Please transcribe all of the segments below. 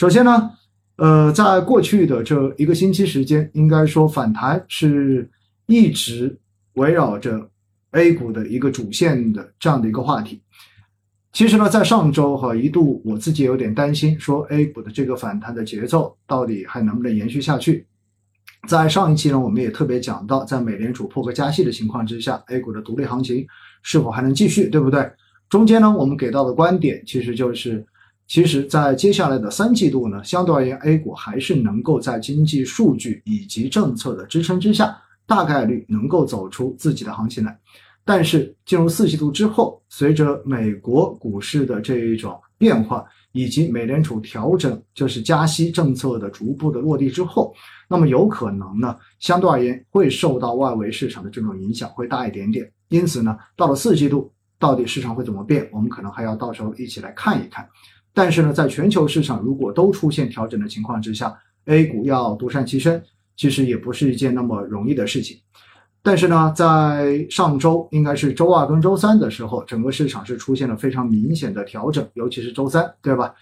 首先呢，呃，在过去的这一个星期时间，应该说反弹是一直围绕着 A 股的一个主线的这样的一个话题。其实呢，在上周哈一度我自己有点担心，说 A 股的这个反弹的节奏到底还能不能延续下去？在上一期呢，我们也特别讲到，在美联储破格加息的情况之下，A 股的独立行情是否还能继续，对不对？中间呢，我们给到的观点其实就是，其实，在接下来的三季度呢，相对而言，A 股还是能够在经济数据以及政策的支撑之下，大概率能够走出自己的行情来。但是进入四季度之后，随着美国股市的这一种变化，以及美联储调整就是加息政策的逐步的落地之后，那么有可能呢，相对而言会受到外围市场的这种影响会大一点点。因此呢，到了四季度，到底市场会怎么变，我们可能还要到时候一起来看一看。但是呢，在全球市场如果都出现调整的情况之下，A 股要独善其身，其实也不是一件那么容易的事情。但是呢，在上周应该是周二跟周三的时候，整个市场是出现了非常明显的调整，尤其是周三，对吧？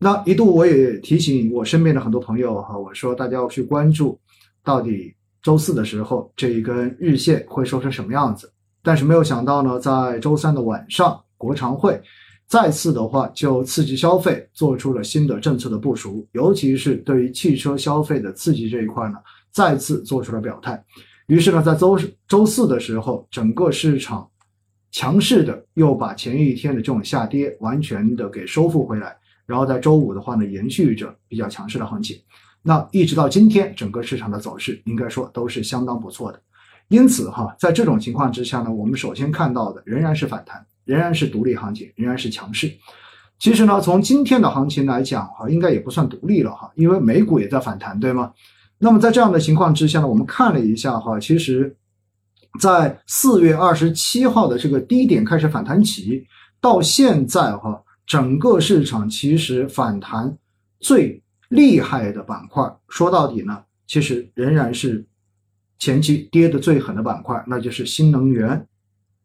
那一度我也提醒我身边的很多朋友哈，我说大家要去关注，到底周四的时候这一根日线会收成什么样子。但是没有想到呢，在周三的晚上，国常会再次的话就刺激消费做出了新的政策的部署，尤其是对于汽车消费的刺激这一块呢，再次做出了表态。于是呢，在周周四的时候，整个市场强势的又把前一天的这种下跌完全的给收复回来，然后在周五的话呢，延续着比较强势的行情。那一直到今天，整个市场的走势应该说都是相当不错的。因此哈，在这种情况之下呢，我们首先看到的仍然是反弹，仍然是独立行情，仍然是强势。其实呢，从今天的行情来讲哈，应该也不算独立了哈，因为美股也在反弹，对吗？那么在这样的情况之下呢，我们看了一下哈，其实，在四月二十七号的这个低点开始反弹起，到现在哈，整个市场其实反弹最厉害的板块，说到底呢，其实仍然是前期跌的最狠的板块，那就是新能源。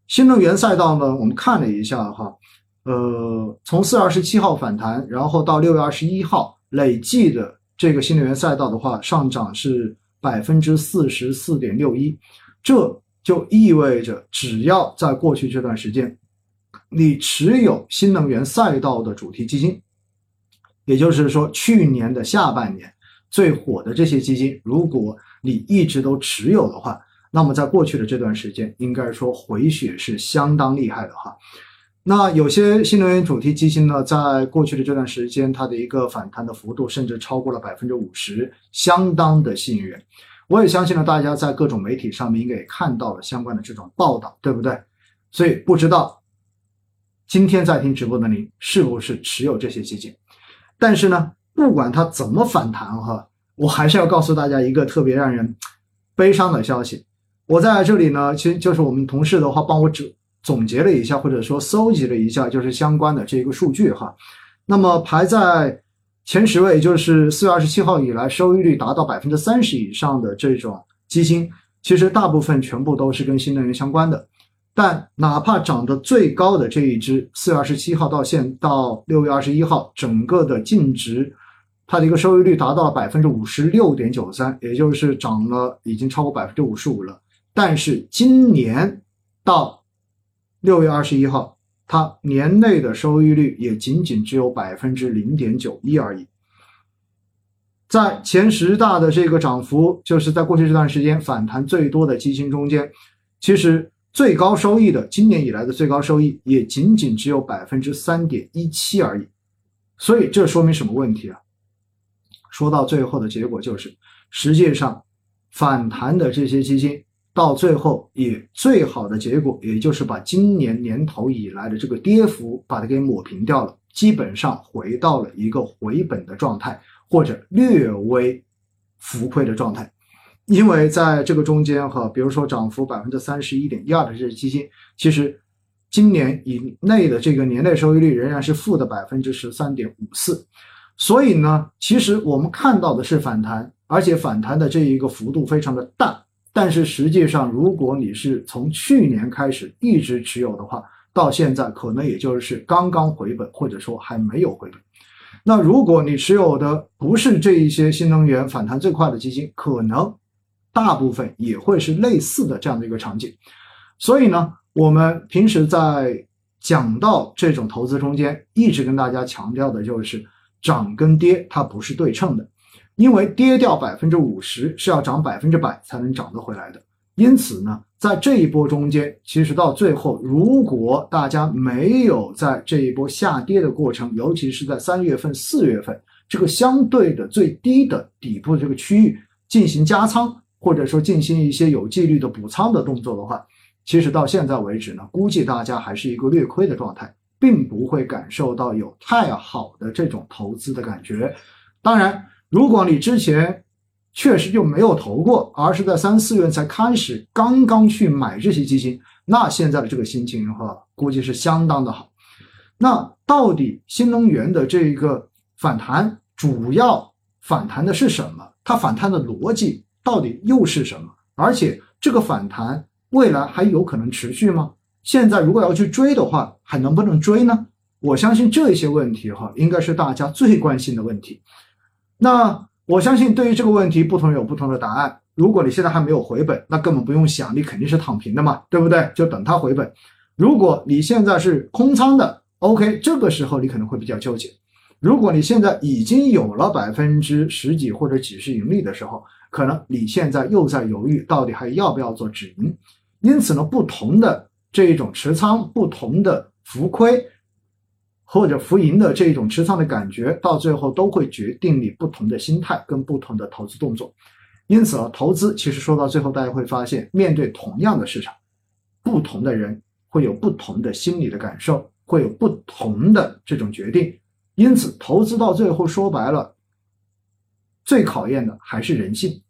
新能源赛道呢，我们看了一下哈，呃，从四月二十七号反弹，然后到六月二十一号累计的。这个新能源赛道的话，上涨是百分之四十四点六一，这就意味着，只要在过去这段时间，你持有新能源赛道的主题基金，也就是说去年的下半年最火的这些基金，如果你一直都持有的话，那么在过去的这段时间，应该说回血是相当厉害的哈。那有些新能源主题基金呢，在过去的这段时间，它的一个反弹的幅度甚至超过了百分之五十，相当的吸引人。我也相信呢，大家在各种媒体上面应该也看到了相关的这种报道，对不对？所以不知道今天在听直播的您是不是持有这些基金？但是呢，不管它怎么反弹哈，我还是要告诉大家一个特别让人悲伤的消息。我在这里呢，其实就是我们同事的话帮我总。总结了一下，或者说搜集了一下，就是相关的这个数据哈。那么排在前十位，就是四月二十七号以来收益率达到百分之三十以上的这种基金，其实大部分全部都是跟新能源相关的。但哪怕涨得最高的这一只，四月二十七号到现到六月二十一号，整个的净值，它的一个收益率达到了百分之五十六点九三，也就是涨了已经超过百分之五十五了。但是今年到六月二十一号，它年内的收益率也仅仅只有百分之零点九一而已。在前十大的这个涨幅，就是在过去这段时间反弹最多的基金中间，其实最高收益的今年以来的最高收益也仅仅只有百分之三点一七而已。所以这说明什么问题啊？说到最后的结果就是，实际上反弹的这些基金。到最后，也最好的结果，也就是把今年年头以来的这个跌幅把它给抹平掉了，基本上回到了一个回本的状态，或者略微浮亏的状态。因为在这个中间哈，比如说涨幅百分之三十一点一二的这些基金，其实今年以内的这个年内收益率仍然是负的百分之十三点五四。所以呢，其实我们看到的是反弹，而且反弹的这一个幅度非常的大。但是实际上，如果你是从去年开始一直持有的话，到现在可能也就是刚刚回本，或者说还没有回本。那如果你持有的不是这一些新能源反弹最快的基金，可能大部分也会是类似的这样的一个场景。所以呢，我们平时在讲到这种投资中间，一直跟大家强调的就是涨跟跌它不是对称的，因为跌掉百分之五十是要涨百分之百才能涨得回来的。因此呢，在这一波中间，其实到最后，如果大家没有在这一波下跌的过程，尤其是在三月份、四月份这个相对的最低的底部这个区域进行加仓，或者说进行一些有纪律的补仓的动作的话，其实到现在为止呢，估计大家还是一个略亏的状态，并不会感受到有太好的这种投资的感觉。当然，如果你之前，确实就没有投过，而是在三四月才开始刚刚去买这些基金，那现在的这个心情的话，估计是相当的好。那到底新能源的这一个反弹主要反弹的是什么？它反弹的逻辑到底又是什么？而且这个反弹未来还有可能持续吗？现在如果要去追的话，还能不能追呢？我相信这些问题哈，应该是大家最关心的问题。那。我相信对于这个问题，不同人有不同的答案。如果你现在还没有回本，那根本不用想，你肯定是躺平的嘛，对不对？就等它回本。如果你现在是空仓的，OK，这个时候你可能会比较纠结。如果你现在已经有了百分之十几或者几十盈利的时候，可能你现在又在犹豫，到底还要不要做止盈。因此呢，不同的这一种持仓，不同的浮亏。或者浮盈的这种持仓的感觉，到最后都会决定你不同的心态跟不同的投资动作。因此啊，投资其实说到最后，大家会发现，面对同样的市场，不同的人会有不同的心理的感受，会有不同的这种决定。因此，投资到最后说白了，最考验的还是人性。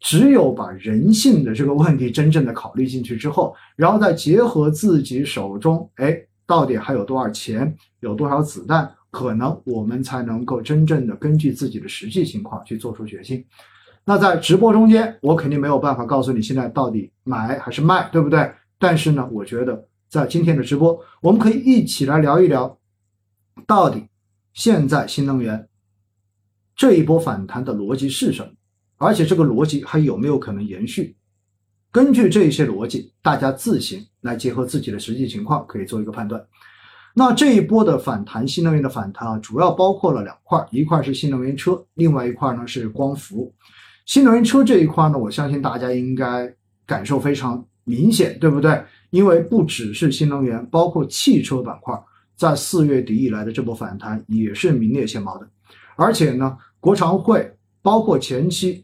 只有把人性的这个问题真正的考虑进去之后，然后再结合自己手中，哎。到底还有多少钱，有多少子弹，可能我们才能够真正的根据自己的实际情况去做出决心。那在直播中间，我肯定没有办法告诉你现在到底买还是卖，对不对？但是呢，我觉得在今天的直播，我们可以一起来聊一聊，到底现在新能源这一波反弹的逻辑是什么，而且这个逻辑还有没有可能延续？根据这一些逻辑，大家自行来结合自己的实际情况，可以做一个判断。那这一波的反弹，新能源的反弹啊，主要包括了两块，一块是新能源车，另外一块呢是光伏。新能源车这一块呢，我相信大家应该感受非常明显，对不对？因为不只是新能源，包括汽车板块，在四月底以来的这波反弹也是名列前茅的。而且呢，国常会包括前期。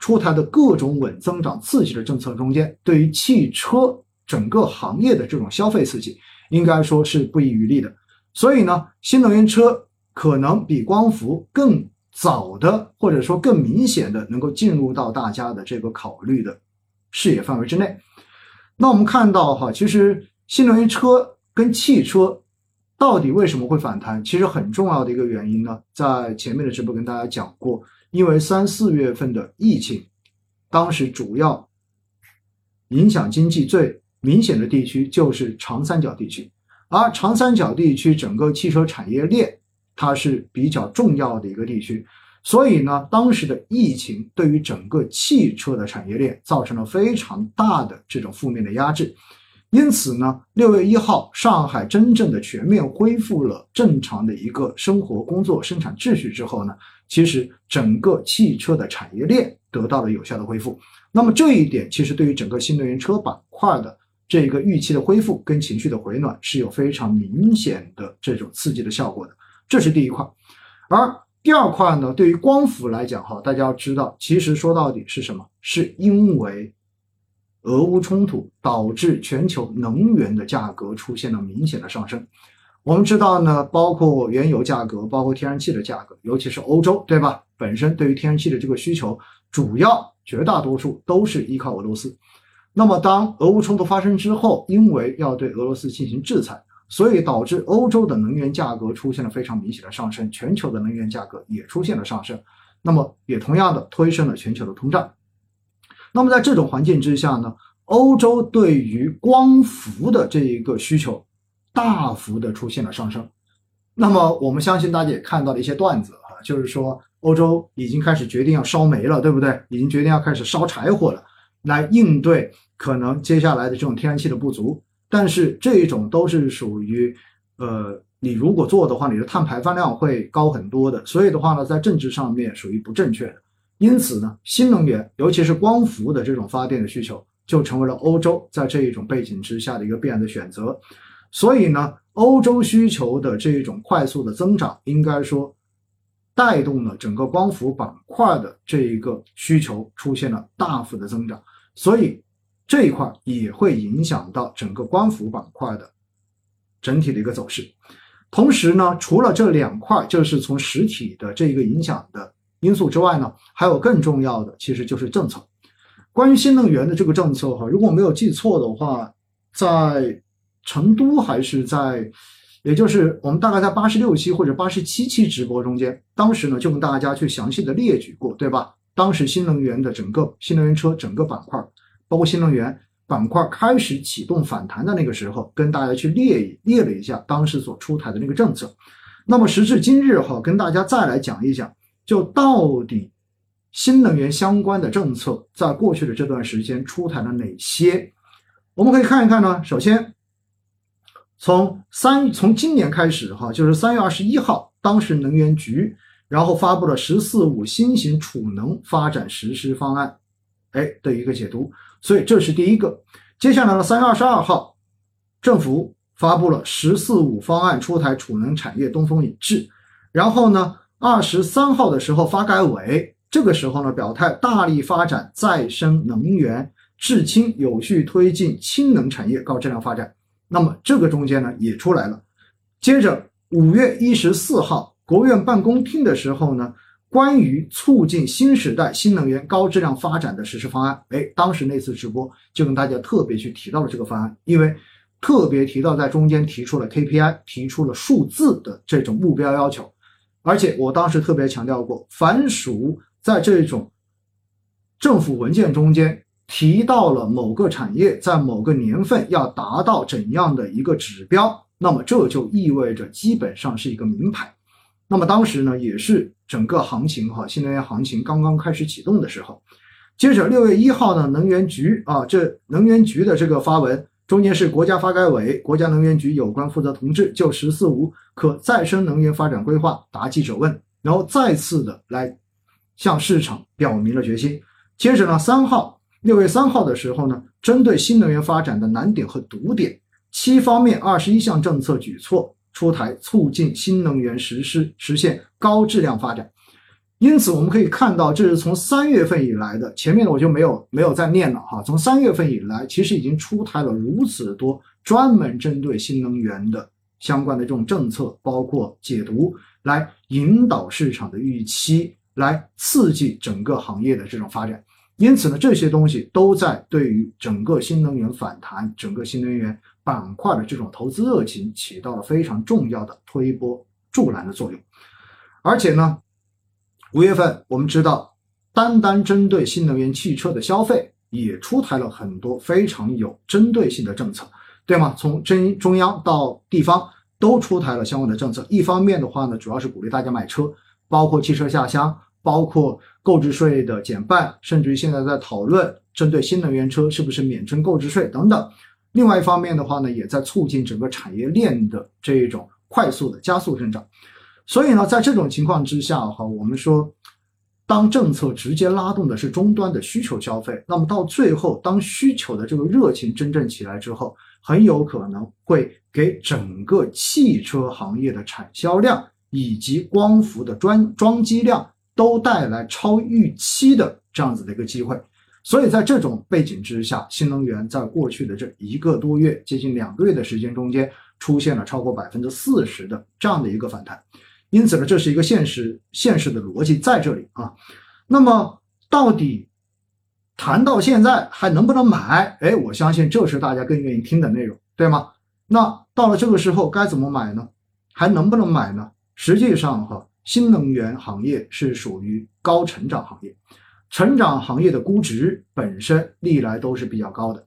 出台的各种稳增长刺激的政策中间，对于汽车整个行业的这种消费刺激，应该说是不遗余力的。所以呢，新能源车可能比光伏更早的，或者说更明显的，能够进入到大家的这个考虑的视野范围之内。那我们看到哈，其实新能源车跟汽车到底为什么会反弹？其实很重要的一个原因呢，在前面的直播跟大家讲过。因为三四月份的疫情，当时主要影响经济最明显的地区就是长三角地区，而长三角地区整个汽车产业链它是比较重要的一个地区，所以呢，当时的疫情对于整个汽车的产业链造成了非常大的这种负面的压制。因此呢，六月一号，上海真正的全面恢复了正常的一个生活、工作、生产秩序之后呢，其实整个汽车的产业链得到了有效的恢复。那么这一点其实对于整个新能源车板块的这个预期的恢复跟情绪的回暖是有非常明显的这种刺激的效果的。这是第一块。而第二块呢，对于光伏来讲哈，大家要知道，其实说到底是什么？是因为。俄乌冲突导致全球能源的价格出现了明显的上升。我们知道呢，包括原油价格，包括天然气的价格，尤其是欧洲，对吧？本身对于天然气的这个需求，主要绝大多数都是依靠俄罗斯。那么，当俄乌冲突发生之后，因为要对俄罗斯进行制裁，所以导致欧洲的能源价格出现了非常明显的上升，全球的能源价格也出现了上升。那么，也同样的推升了全球的通胀。那么在这种环境之下呢，欧洲对于光伏的这一个需求大幅的出现了上升。那么我们相信大家也看到了一些段子啊，就是说欧洲已经开始决定要烧煤了，对不对？已经决定要开始烧柴火了，来应对可能接下来的这种天然气的不足。但是这种都是属于，呃，你如果做的话，你的碳排放量会高很多的。所以的话呢，在政治上面属于不正确的。因此呢，新能源，尤其是光伏的这种发电的需求，就成为了欧洲在这一种背景之下的一个必然的选择。所以呢。欧洲需求的这一种快速的增长，应该说带动了整个光伏板块的这一个需求出现了大幅的增长，所以这一块也会影响到整个光伏板块的整体的一个走势。同时呢，除了这两块，就是从实体的这一个影响的因素之外呢，还有更重要的，其实就是政策。关于新能源的这个政策哈，如果没有记错的话，在成都还是在，也就是我们大概在八十六期或者八十七期直播中间，当时呢就跟大家去详细的列举过，对吧？当时新能源的整个新能源车整个板块，包括新能源板块开始启动反弹的那个时候，跟大家去列列了一下当时所出台的那个政策。那么时至今日哈，跟大家再来讲一讲，就到底新能源相关的政策在过去的这段时间出台了哪些？我们可以看一看呢，首先。从三从今年开始哈，就是三月二十一号，当时能源局然后发布了“十四五”新型储能发展实施方案，哎的一个解读。所以这是第一个。接下来呢，三月二十二号，政府发布了“十四五”方案出台储能产业东风引智。然后呢，二十三号的时候，发改委这个时候呢表态，大力发展再生能源，制氢有序推进氢能产业高质量发展。那么这个中间呢也出来了，接着五月一十四号，国务院办公厅的时候呢，关于促进新时代新能源高质量发展的实施方案，哎，当时那次直播就跟大家特别去提到了这个方案，因为特别提到在中间提出了 KPI，提出了数字的这种目标要求，而且我当时特别强调过，凡属在这种政府文件中间。提到了某个产业在某个年份要达到怎样的一个指标，那么这就意味着基本上是一个名牌。那么当时呢，也是整个行情哈，新能源行情刚刚开始启动的时候。接着六月一号呢，能源局啊，这能源局的这个发文，中间是国家发改委、国家能源局有关负责同志就“十四五”可再生能源发展规划答记者问，然后再次的来向市场表明了决心。接着呢，三号。六月三号的时候呢，针对新能源发展的难点和堵点，七方面二十一项政策举措出台，促进新能源实施实现高质量发展。因此，我们可以看到，这是从三月份以来的，前面的我就没有没有再念了哈。从三月份以来，其实已经出台了如此多专门针对新能源的相关的这种政策，包括解读，来引导市场的预期，来刺激整个行业的这种发展。因此呢，这些东西都在对于整个新能源反弹、整个新能源板块的这种投资热情起到了非常重要的推波助澜的作用。而且呢，五月份我们知道，单单针对新能源汽车的消费，也出台了很多非常有针对性的政策，对吗？从中中央到地方都出台了相关的政策。一方面的话呢，主要是鼓励大家买车，包括汽车下乡。包括购置税的减半，甚至于现在在讨论针对新能源车是不是免征购置税等等。另外一方面的话呢，也在促进整个产业链的这种快速的加速增长。所以呢，在这种情况之下哈，我们说，当政策直接拉动的是终端的需求消费，那么到最后，当需求的这个热情真正起来之后，很有可能会给整个汽车行业的产销量以及光伏的装装机量。都带来超预期的这样子的一个机会，所以在这种背景之下，新能源在过去的这一个多月、接近两个月的时间中间，出现了超过百分之四十的这样的一个反弹。因此呢，这是一个现实现实的逻辑在这里啊。那么，到底谈到现在还能不能买？哎，我相信这是大家更愿意听的内容，对吗？那到了这个时候该怎么买呢？还能不能买呢？实际上哈。新能源行业是属于高成长行业，成长行业的估值本身历来都是比较高的。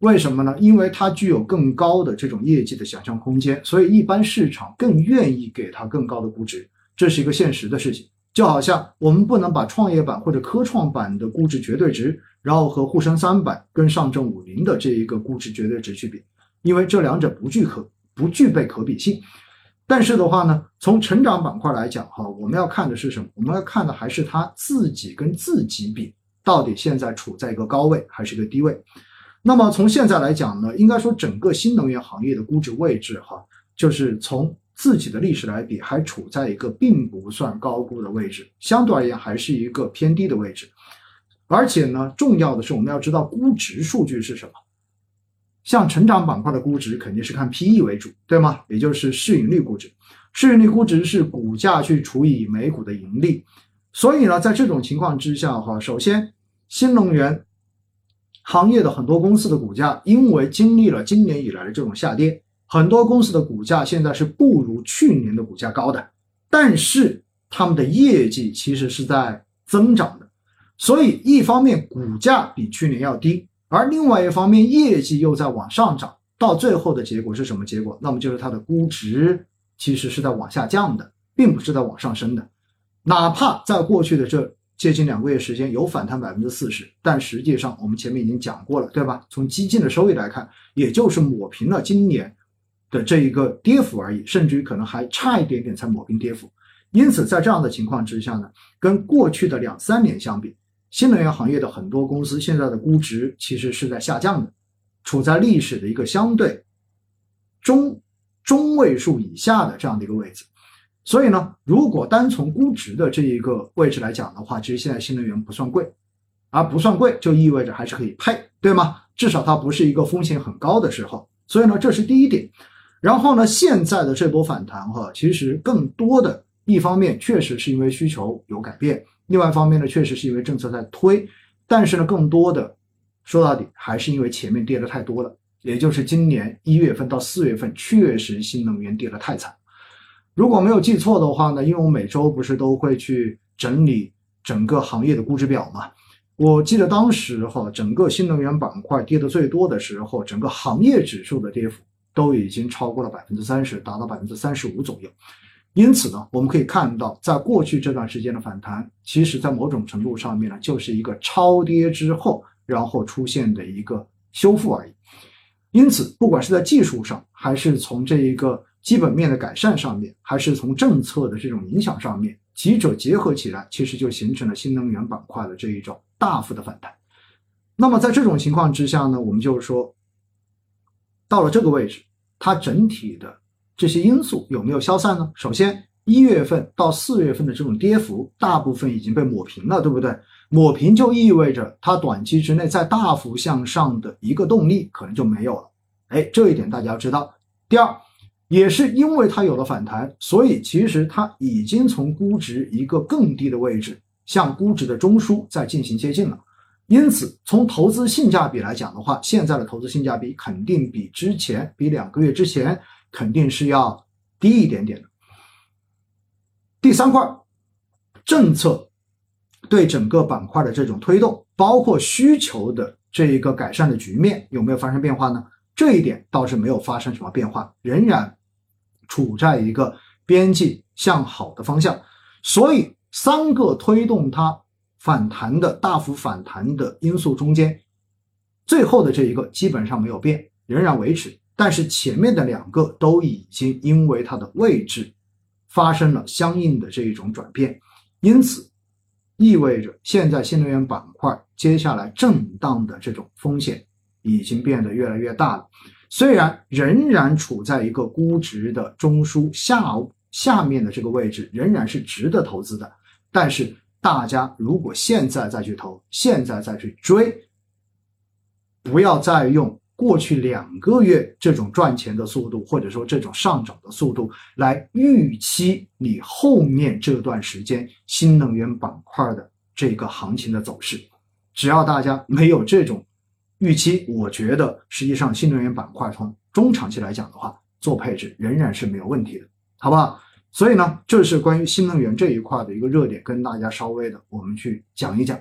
为什么呢？因为它具有更高的这种业绩的想象空间，所以一般市场更愿意给它更高的估值，这是一个现实的事情。就好像我们不能把创业板或者科创板的估值绝对值，然后和沪深三百跟上证五零的这一个估值绝对值去比，因为这两者不具可不具备可比性。但是的话呢，从成长板块来讲哈，我们要看的是什么？我们要看的还是它自己跟自己比，到底现在处在一个高位还是一个低位？那么从现在来讲呢，应该说整个新能源行业的估值位置哈，就是从。自己的历史来比，还处在一个并不算高估的位置，相对而言还是一个偏低的位置。而且呢，重要的是我们要知道估值数据是什么。像成长板块的估值肯定是看 PE 为主，对吗？也就是市盈率估值。市盈率估值是股价去除以每股的盈利。所以呢，在这种情况之下哈，首先新能源行业的很多公司的股价，因为经历了今年以来的这种下跌。很多公司的股价现在是不如去年的股价高的，但是他们的业绩其实是在增长的，所以一方面股价比去年要低，而另外一方面业绩又在往上涨，到最后的结果是什么结果？那么就是它的估值其实是在往下降的，并不是在往上升的。哪怕在过去的这接近两个月时间有反弹百分之四十，但实际上我们前面已经讲过了，对吧？从基金的收益来看，也就是抹平了今年。的这一个跌幅而已，甚至于可能还差一点点才抹平跌幅。因此，在这样的情况之下呢，跟过去的两三年相比，新能源行业的很多公司现在的估值其实是在下降的，处在历史的一个相对中中位数以下的这样的一个位置。所以呢，如果单从估值的这一个位置来讲的话，其实现在新能源不算贵，而不算贵就意味着还是可以配，对吗？至少它不是一个风险很高的时候。所以呢，这是第一点。然后呢，现在的这波反弹哈，其实更多的一方面确实是因为需求有改变，另外一方面呢，确实是因为政策在推。但是呢，更多的说到底还是因为前面跌的太多了，也就是今年一月份到四月份，确实新能源跌得太惨。如果没有记错的话呢，因为我每周不是都会去整理整个行业的估值表嘛，我记得当时哈，整个新能源板块跌的最多的时候，整个行业指数的跌幅。都已经超过了百分之三十，达到百分之三十五左右。因此呢，我们可以看到，在过去这段时间的反弹，其实在某种程度上面呢，就是一个超跌之后，然后出现的一个修复而已。因此，不管是在技术上，还是从这一个基本面的改善上面，还是从政策的这种影响上面，几者结合起来，其实就形成了新能源板块的这一种大幅的反弹。那么在这种情况之下呢，我们就是说，到了这个位置。它整体的这些因素有没有消散呢？首先，一月份到四月份的这种跌幅，大部分已经被抹平了，对不对？抹平就意味着它短期之内再大幅向上的一个动力可能就没有了。哎，这一点大家要知道。第二，也是因为它有了反弹，所以其实它已经从估值一个更低的位置，向估值的中枢在进行接近了。因此，从投资性价比来讲的话，现在的投资性价比肯定比之前、比两个月之前肯定是要低一点点的。第三块，政策对整个板块的这种推动，包括需求的这一个改善的局面有没有发生变化呢？这一点倒是没有发生什么变化，仍然处在一个边际向好的方向。所以，三个推动它。反弹的大幅反弹的因素中间，最后的这一个基本上没有变，仍然维持。但是前面的两个都已经因为它的位置发生了相应的这一种转变，因此意味着现在新能源板块接下来震荡的这种风险已经变得越来越大了。虽然仍然处在一个估值的中枢下下面的这个位置，仍然是值得投资的，但是。大家如果现在再去投，现在再去追，不要再用过去两个月这种赚钱的速度，或者说这种上涨的速度来预期你后面这段时间新能源板块的这个行情的走势。只要大家没有这种预期，我觉得实际上新能源板块从中长期来讲的话，做配置仍然是没有问题的，好不好？所以呢，这是关于新能源这一块的一个热点，跟大家稍微的我们去讲一讲。